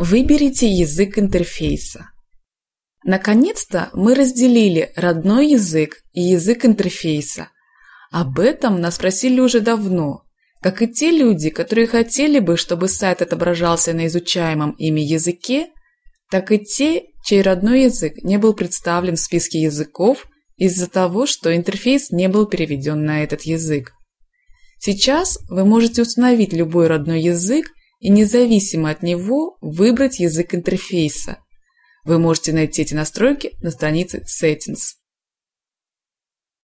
Выберите язык интерфейса. Наконец-то мы разделили родной язык и язык интерфейса. Об этом нас спросили уже давно, как и те люди, которые хотели бы, чтобы сайт отображался на изучаемом ими языке, так и те, чей родной язык не был представлен в списке языков из-за того, что интерфейс не был переведен на этот язык. Сейчас вы можете установить любой родной язык и независимо от него выбрать язык интерфейса. Вы можете найти эти настройки на странице Settings.